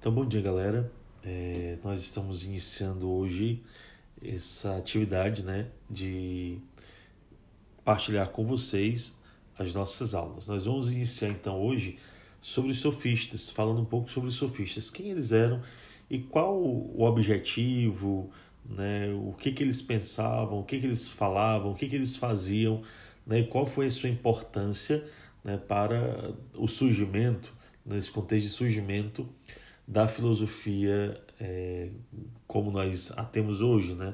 Então, bom dia, galera. É, nós estamos iniciando hoje essa atividade né, de partilhar com vocês as nossas aulas. Nós vamos iniciar então hoje sobre os sofistas, falando um pouco sobre os sofistas, quem eles eram e qual o objetivo, né, o que, que eles pensavam, o que, que eles falavam, o que, que eles faziam, né, e qual foi a sua importância né, para o surgimento, nesse contexto de surgimento da filosofia é, como nós a temos hoje, né?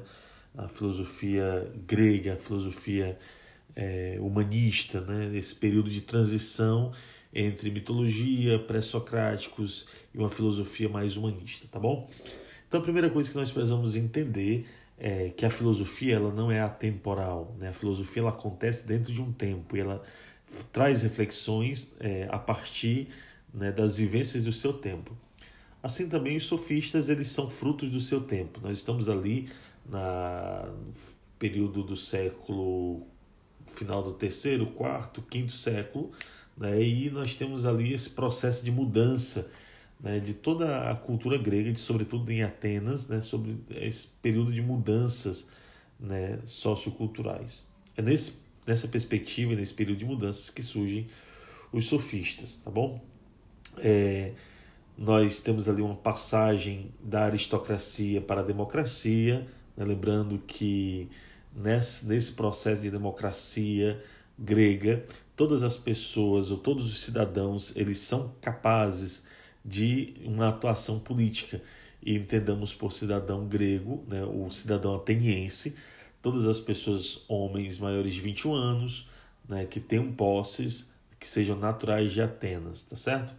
a filosofia grega, a filosofia é, humanista, né? esse período de transição entre mitologia, pré-socráticos e uma filosofia mais humanista, tá bom? Então a primeira coisa que nós precisamos entender é que a filosofia ela não é atemporal, né? A filosofia ela acontece dentro de um tempo e ela traz reflexões é, a partir né, das vivências do seu tempo. Assim também os sofistas, eles são frutos do seu tempo. Nós estamos ali na período do século final do terceiro, quarto, quinto século, né? e nós temos ali esse processo de mudança né? de toda a cultura grega, de sobretudo em Atenas, né? sobre esse período de mudanças né? socioculturais. É nesse, nessa perspectiva, nesse período de mudanças que surgem os sofistas, tá bom? É, nós temos ali uma passagem da aristocracia para a democracia, né? lembrando que nesse, nesse processo de democracia grega, todas as pessoas ou todos os cidadãos eles são capazes de uma atuação política e entendamos por cidadão grego, né, o cidadão ateniense, todas as pessoas homens maiores de 21 anos, né, que tenham posses que sejam naturais de Atenas, tá certo?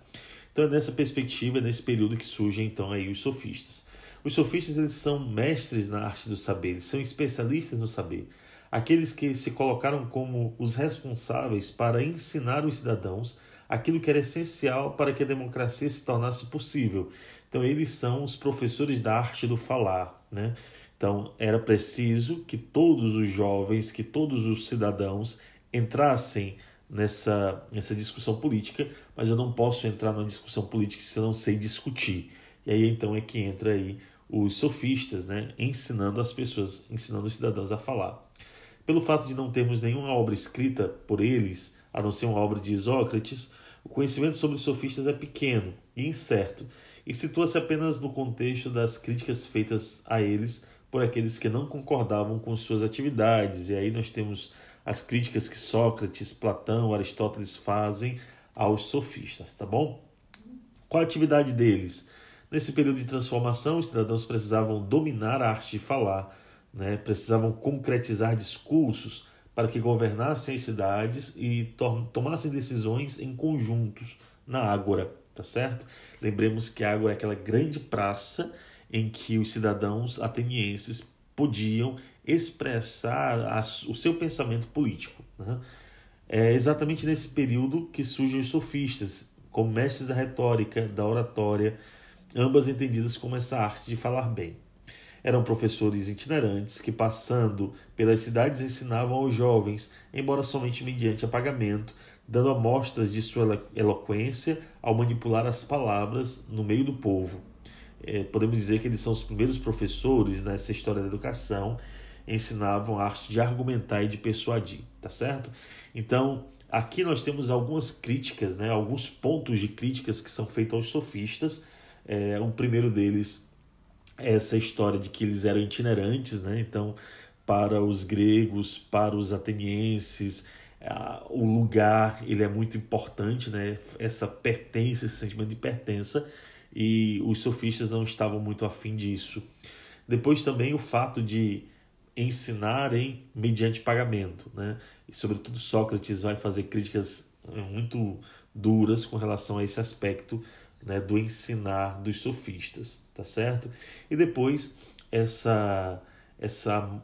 Então é nessa perspectiva, nesse período que surgem então aí os sofistas. Os sofistas eles são mestres na arte do saber, eles são especialistas no saber. Aqueles que se colocaram como os responsáveis para ensinar os cidadãos aquilo que era essencial para que a democracia se tornasse possível. Então eles são os professores da arte do falar, né? Então era preciso que todos os jovens, que todos os cidadãos entrassem nessa, nessa discussão política, mas eu não posso entrar numa discussão política se eu não sei discutir. E aí então é que entra aí os sofistas, né, ensinando as pessoas, ensinando os cidadãos a falar. Pelo fato de não termos nenhuma obra escrita por eles, a não ser uma obra de Isócrates, o conhecimento sobre os sofistas é pequeno e incerto e situa-se apenas no contexto das críticas feitas a eles por aqueles que não concordavam com suas atividades. E aí nós temos as críticas que Sócrates, Platão, Aristóteles fazem aos sofistas, tá bom? Qual a atividade deles? Nesse período de transformação, os cidadãos precisavam dominar a arte de falar, né? precisavam concretizar discursos para que governassem as cidades e tomassem decisões em conjuntos na Ágora, tá certo? Lembremos que a Ágora é aquela grande praça em que os cidadãos atenienses podiam expressar a, o seu pensamento político. Né? É exatamente nesse período que surgem os sofistas, como mestres da retórica, da oratória, ambas entendidas como essa arte de falar bem. Eram professores itinerantes que, passando pelas cidades, ensinavam aos jovens, embora somente mediante apagamento, dando amostras de sua eloquência ao manipular as palavras no meio do povo. É, podemos dizer que eles são os primeiros professores nessa história da educação ensinavam a arte de argumentar e de persuadir, tá certo? Então, aqui nós temos algumas críticas, né, alguns pontos de críticas que são feitos aos sofistas. É, o primeiro deles é essa história de que eles eram itinerantes, né? Então, para os gregos, para os atenienses, o lugar ele é muito importante, né? Essa pertença, esse sentimento de pertença, e os sofistas não estavam muito afim disso. Depois também o fato de ensinarem mediante pagamento. Né? E, sobretudo, Sócrates vai fazer críticas eh, muito duras com relação a esse aspecto né, do ensinar dos sofistas, tá certo? E depois essa essa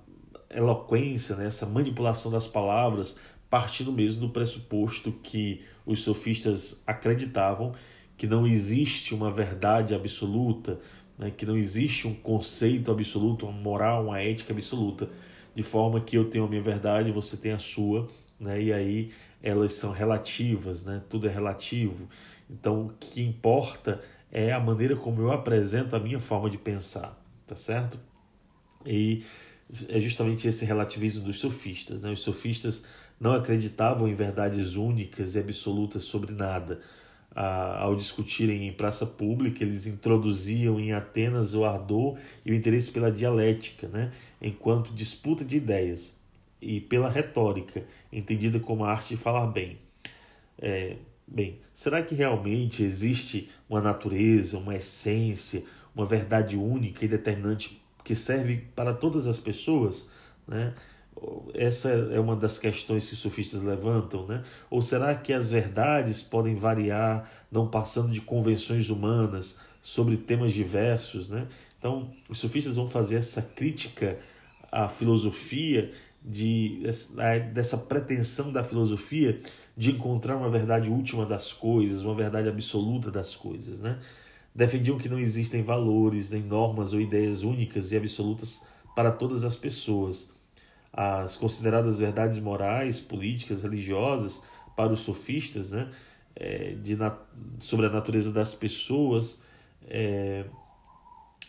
eloquência, né, essa manipulação das palavras, partindo mesmo do pressuposto que os sofistas acreditavam que não existe uma verdade absoluta, né, que não existe um conceito absoluto, uma moral, uma ética absoluta, de forma que eu tenho a minha verdade, você tem a sua, né, e aí elas são relativas, né, tudo é relativo. Então, o que importa é a maneira como eu apresento a minha forma de pensar, tá certo? E é justamente esse relativismo dos sofistas. Né? Os sofistas não acreditavam em verdades únicas e absolutas sobre nada. Ao discutirem em praça pública, eles introduziam em Atenas o ardor e o interesse pela dialética, né? enquanto disputa de ideias, e pela retórica, entendida como a arte de falar bem. É, bem, será que realmente existe uma natureza, uma essência, uma verdade única e determinante que serve para todas as pessoas, né? Essa é uma das questões que os sofistas levantam, né? Ou será que as verdades podem variar, não passando de convenções humanas sobre temas diversos, né? Então, os sofistas vão fazer essa crítica à filosofia de dessa pretensão da filosofia de encontrar uma verdade última das coisas, uma verdade absoluta das coisas, né? defendiam que não existem valores, nem normas ou ideias únicas e absolutas para todas as pessoas. As consideradas verdades morais, políticas, religiosas para os sofistas, né, é, de, sobre a natureza das pessoas, é,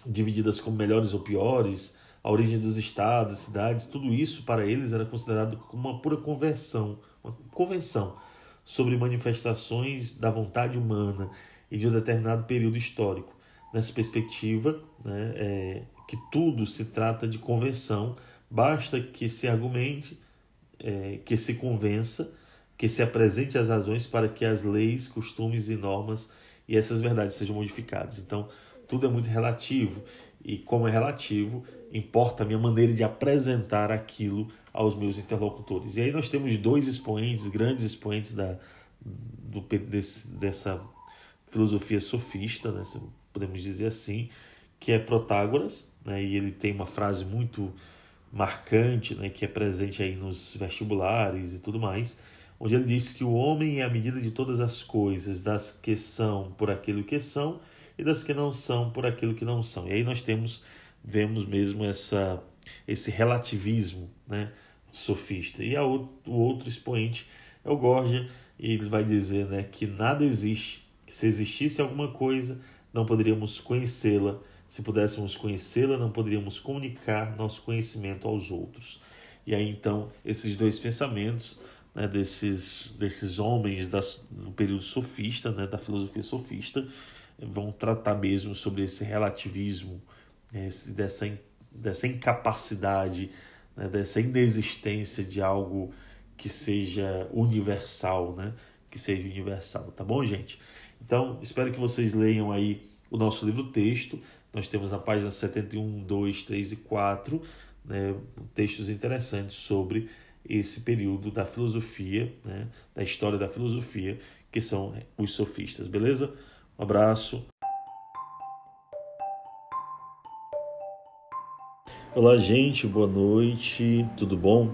divididas como melhores ou piores, a origem dos estados, cidades, tudo isso para eles era considerado como uma pura conversão, uma convenção sobre manifestações da vontade humana e de um determinado período histórico. Nessa perspectiva, né, é, que tudo se trata de convenção, basta que se argumente, é, que se convença, que se apresente as razões para que as leis, costumes e normas e essas verdades sejam modificadas. Então, tudo é muito relativo e, como é relativo, importa a minha maneira de apresentar aquilo aos meus interlocutores. E aí nós temos dois expoentes, grandes expoentes da, do, desse, dessa filosofia sofista, né, podemos dizer assim, que é Protágoras, né, e ele tem uma frase muito marcante, né, que é presente aí nos vestibulares e tudo mais, onde ele diz que o homem é a medida de todas as coisas, das que são por aquilo que são e das que não são por aquilo que não são. E aí nós temos vemos mesmo essa esse relativismo, né, sofista. E a, o outro expoente é o Gorgia, e ele vai dizer, né, que nada existe se existisse alguma coisa, não poderíamos conhecê-la. Se pudéssemos conhecê-la, não poderíamos comunicar nosso conhecimento aos outros. E aí então, esses dois pensamentos né, desses, desses homens das, do período sofista, né, da filosofia sofista, vão tratar mesmo sobre esse relativismo, esse, dessa, dessa incapacidade, né, dessa inexistência de algo que seja universal, né, que seja universal, tá bom, gente? Então, espero que vocês leiam aí o nosso livro texto. Nós temos na página 71, 2, 3 e 4 né, textos interessantes sobre esse período da filosofia, né, da história da filosofia, que são os sofistas, beleza? Um abraço. Olá, gente, boa noite, tudo bom?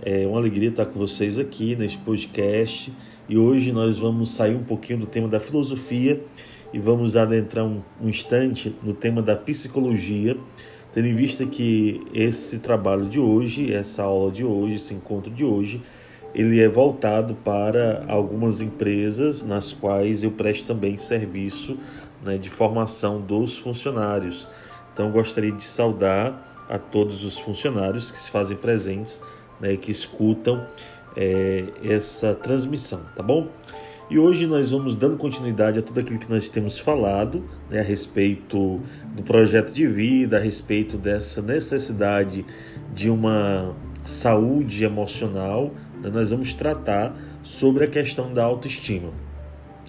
É uma alegria estar com vocês aqui nesse podcast e hoje nós vamos sair um pouquinho do tema da filosofia e vamos adentrar um, um instante no tema da psicologia, tendo em vista que esse trabalho de hoje, essa aula de hoje, esse encontro de hoje, ele é voltado para algumas empresas nas quais eu presto também serviço né, de formação dos funcionários. Então gostaria de saudar a todos os funcionários que se fazem presentes, né, que escutam é, essa transmissão, tá bom? E hoje nós vamos dando continuidade a tudo aquilo que nós temos falado né, a respeito do projeto de vida, a respeito dessa necessidade de uma saúde emocional. Né, nós vamos tratar sobre a questão da autoestima.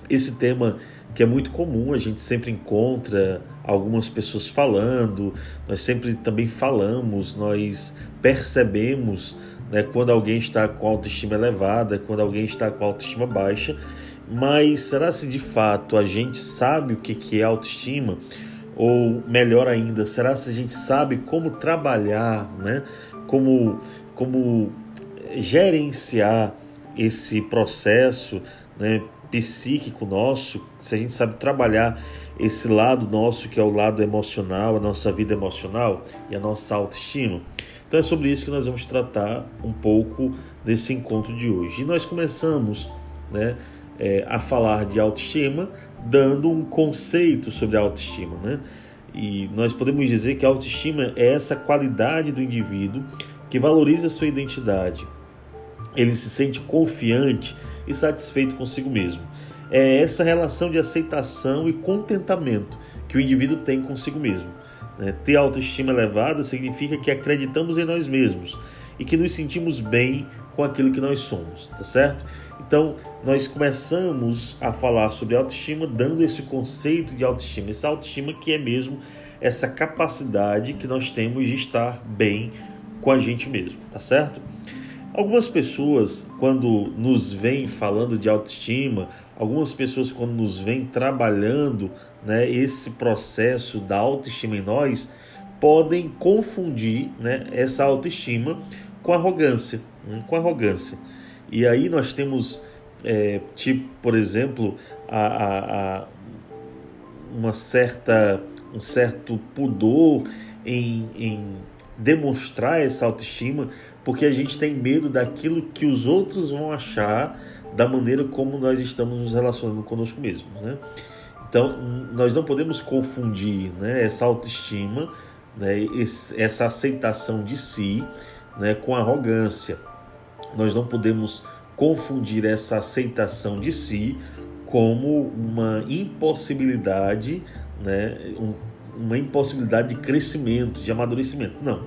Esse tema que é muito comum, a gente sempre encontra algumas pessoas falando, nós sempre também falamos, nós percebemos né, quando alguém está com autoestima elevada, quando alguém está com autoestima baixa. Mas será se de fato a gente sabe o que é autoestima? Ou melhor ainda, será se a gente sabe como trabalhar, né? como, como gerenciar esse processo né, psíquico nosso, se a gente sabe trabalhar esse lado nosso que é o lado emocional, a nossa vida emocional e a nossa autoestima? Então é sobre isso que nós vamos tratar um pouco nesse encontro de hoje. E nós começamos, né, é, a falar de autoestima, dando um conceito sobre a autoestima, né? E nós podemos dizer que a autoestima é essa qualidade do indivíduo que valoriza sua identidade. Ele se sente confiante e satisfeito consigo mesmo. É essa relação de aceitação e contentamento que o indivíduo tem consigo mesmo. Né? Ter autoestima elevada significa que acreditamos em nós mesmos e que nos sentimos bem com aquilo que nós somos, tá certo? Então, nós começamos a falar sobre autoestima dando esse conceito de autoestima, essa autoestima que é mesmo essa capacidade que nós temos de estar bem com a gente mesmo, tá certo? Algumas pessoas, quando nos vêm falando de autoestima, algumas pessoas, quando nos vêm trabalhando né, esse processo da autoestima em nós, podem confundir né, essa autoestima com arrogância. Né, com arrogância. E aí nós temos, é, tipo, por exemplo, a, a, a uma certa, um certo pudor em, em demonstrar essa autoestima, porque a gente tem medo daquilo que os outros vão achar da maneira como nós estamos nos relacionando conosco mesmos. Né? Então, nós não podemos confundir né, essa autoestima, né, essa aceitação de si, né, com arrogância. Nós não podemos confundir essa aceitação de si como uma impossibilidade, né, um, uma impossibilidade de crescimento, de amadurecimento. Não.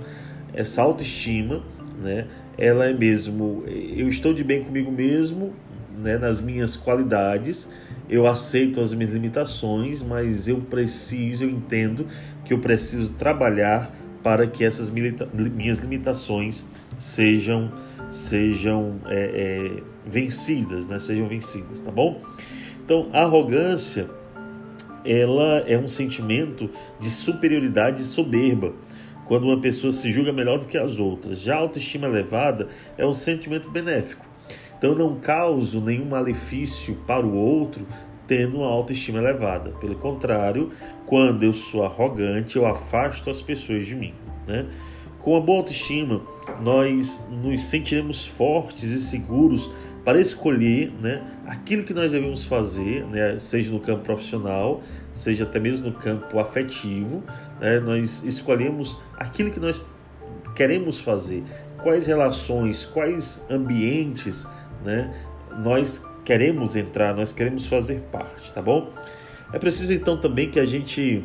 Essa autoestima, né, ela é mesmo, eu estou de bem comigo mesmo, né, nas minhas qualidades, eu aceito as minhas limitações, mas eu preciso, eu entendo que eu preciso trabalhar para que essas minhas limitações sejam sejam é, é, vencidas, né? Sejam vencidas, tá bom? Então, a arrogância ela é um sentimento de superioridade soberba, quando uma pessoa se julga melhor do que as outras. Já a autoestima elevada é um sentimento benéfico. Então, eu não causo nenhum malefício para o outro tendo uma autoestima elevada. Pelo contrário, quando eu sou arrogante, eu afasto as pessoas de mim. Né? Com a boa autoestima, nós nos sentiremos fortes e seguros para escolher né, aquilo que nós devemos fazer, né, seja no campo profissional, seja até mesmo no campo afetivo. Né, nós escolhemos aquilo que nós queremos fazer, quais relações, quais ambientes né, nós queremos entrar, nós queremos fazer parte, tá bom? É preciso então também que a gente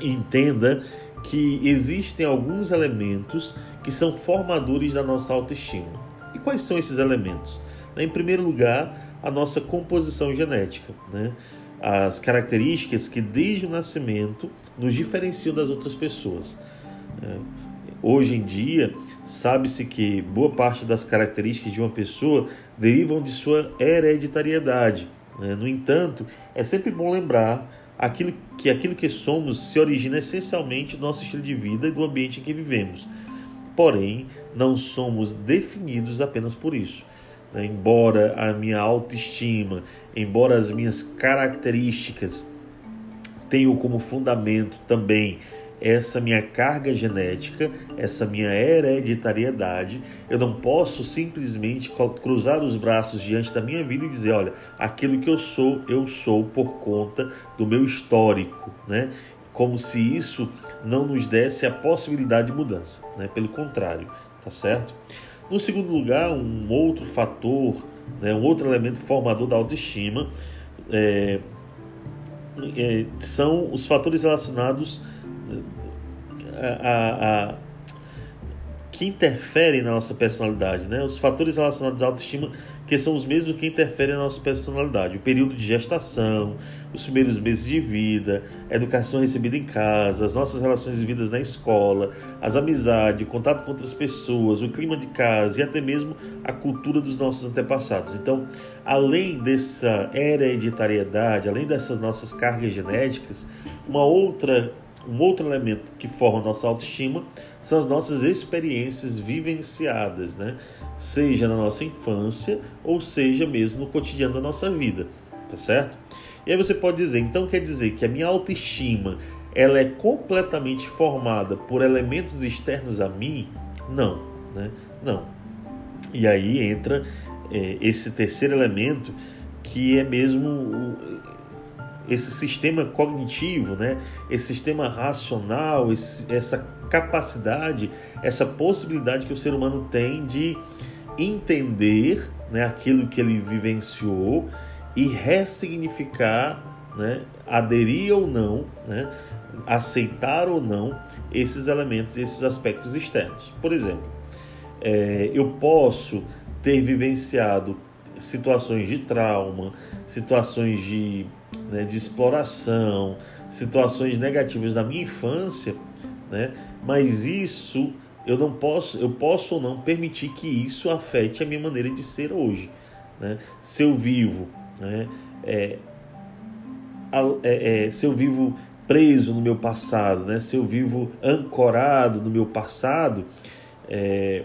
entenda que existem alguns elementos que são formadores da nossa autoestima. E quais são esses elementos? Em primeiro lugar, a nossa composição genética, né? as características que desde o nascimento nos diferenciam das outras pessoas. É, hoje em dia, sabe-se que boa parte das características de uma pessoa derivam de sua hereditariedade. Né? No entanto, é sempre bom lembrar aquilo que aquilo que somos se origina essencialmente do nosso estilo de vida e do ambiente em que vivemos. Porém, não somos definidos apenas por isso. Né? Embora a minha autoestima, embora as minhas características tenham como fundamento também essa minha carga genética, essa minha hereditariedade. Eu não posso simplesmente cruzar os braços diante da minha vida e dizer, olha, aquilo que eu sou, eu sou por conta do meu histórico, né? Como se isso não nos desse a possibilidade de mudança, né? Pelo contrário, tá certo? No segundo lugar, um outro fator, né, um outro elemento formador da autoestima é, é, são os fatores relacionados a, a, que interferem na nossa personalidade, né? Os fatores relacionados à autoestima que são os mesmos que interferem na nossa personalidade. O período de gestação, os primeiros meses de vida, a educação recebida em casa, as nossas relações vividas na escola, as amizades, o contato com outras pessoas, o clima de casa e até mesmo a cultura dos nossos antepassados. Então, além dessa hereditariedade, além dessas nossas cargas genéticas, uma outra um outro elemento que forma nossa autoestima são as nossas experiências vivenciadas, né? seja na nossa infância ou seja mesmo no cotidiano da nossa vida, tá certo? E aí você pode dizer, então quer dizer que a minha autoestima ela é completamente formada por elementos externos a mim? Não, né? Não. E aí entra é, esse terceiro elemento que é mesmo esse sistema cognitivo, né? esse sistema racional, esse, essa capacidade, essa possibilidade que o ser humano tem de entender né, aquilo que ele vivenciou e ressignificar, né, aderir ou não, né, aceitar ou não esses elementos, esses aspectos externos. Por exemplo, é, eu posso ter vivenciado situações de trauma, situações de, né, de exploração, situações negativas da minha infância, né, mas isso eu não posso, eu posso ou não permitir que isso afete a minha maneira de ser hoje. Né? Se eu vivo, né, é, é, é, se eu vivo preso no meu passado, né, se eu vivo ancorado no meu passado, é,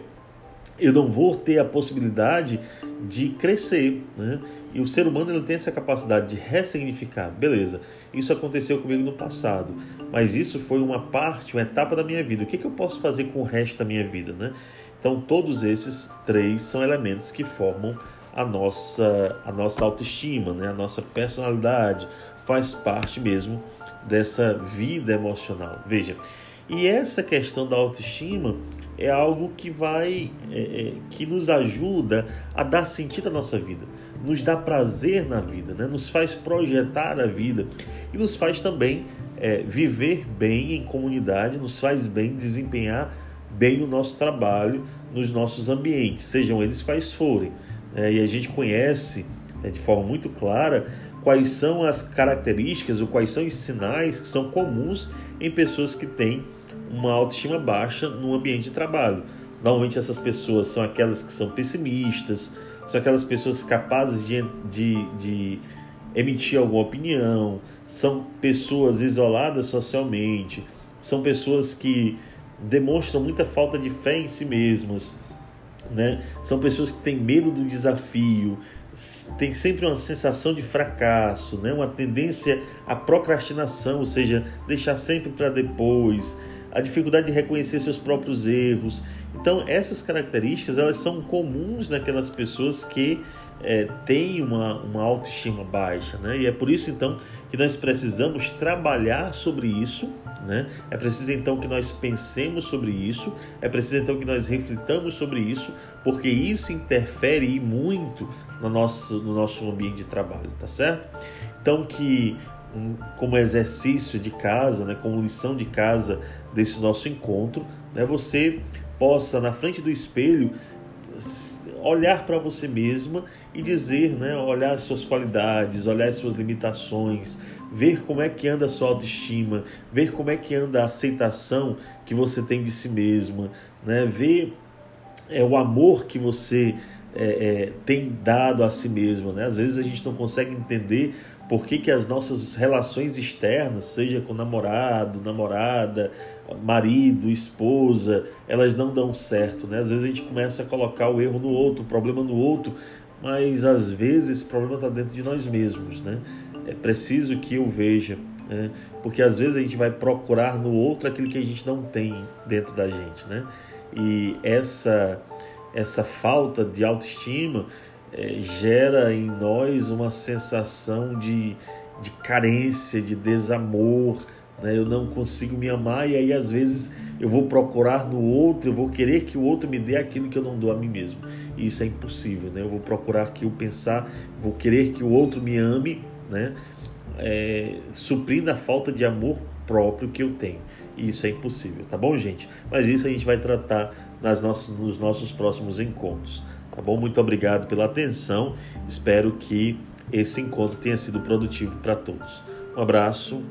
eu não vou ter a possibilidade de crescer. Né? E o ser humano ele tem essa capacidade de ressignificar. Beleza, isso aconteceu comigo no passado, mas isso foi uma parte, uma etapa da minha vida. O que, que eu posso fazer com o resto da minha vida? Né? Então, todos esses três são elementos que formam a nossa, a nossa autoestima, né? a nossa personalidade, faz parte mesmo dessa vida emocional. Veja, e essa questão da autoestima é algo que vai, é, é, que nos ajuda a dar sentido à nossa vida, nos dá prazer na vida, né? nos faz projetar a vida e nos faz também é, viver bem em comunidade, nos faz bem desempenhar bem o nosso trabalho nos nossos ambientes, sejam eles quais forem. Né? E a gente conhece né, de forma muito clara quais são as características ou quais são os sinais que são comuns em pessoas que têm uma autoestima baixa no ambiente de trabalho. Normalmente essas pessoas são aquelas que são pessimistas, são aquelas pessoas capazes de, de, de emitir alguma opinião, são pessoas isoladas socialmente, são pessoas que demonstram muita falta de fé em si mesmas, né? são pessoas que têm medo do desafio, tem sempre uma sensação de fracasso, né? uma tendência à procrastinação, ou seja, deixar sempre para depois, a dificuldade de reconhecer seus próprios erros. Então, essas características elas são comuns naquelas pessoas que é, têm uma, uma autoestima baixa. Né? E é por isso, então, que nós precisamos trabalhar sobre isso. Né? É preciso, então, que nós pensemos sobre isso. É preciso, então, que nós reflitamos sobre isso, porque isso interfere muito no nosso, no nosso ambiente de trabalho, tá certo? Então, que como exercício de casa, né, como lição de casa desse nosso encontro, né, você possa na frente do espelho olhar para você mesma e dizer, né, olhar as suas qualidades, olhar as suas limitações, ver como é que anda a sua autoestima, ver como é que anda a aceitação que você tem de si mesma, né, ver é, o amor que você é, é, tem dado a si mesma. Né? Às vezes a gente não consegue entender por que, que as nossas relações externas, seja com namorado, namorada, marido, esposa, elas não dão certo, né? Às vezes a gente começa a colocar o erro no outro, o problema no outro, mas às vezes esse problema está dentro de nós mesmos, né? É preciso que eu veja, né? porque às vezes a gente vai procurar no outro aquilo que a gente não tem dentro da gente, né? E essa essa falta de autoestima é, gera em nós uma sensação de, de carência, de desamor. Né? Eu não consigo me amar e aí às vezes eu vou procurar no outro, eu vou querer que o outro me dê aquilo que eu não dou a mim mesmo. E isso é impossível. Né? Eu vou procurar que eu pensar, vou querer que o outro me ame, né? É, suprindo a falta de amor próprio que eu tenho. E isso é impossível, tá bom, gente? Mas isso a gente vai tratar nas nossas, nos nossos próximos encontros. Tá bom? Muito obrigado pela atenção. Espero que esse encontro tenha sido produtivo para todos. Um abraço.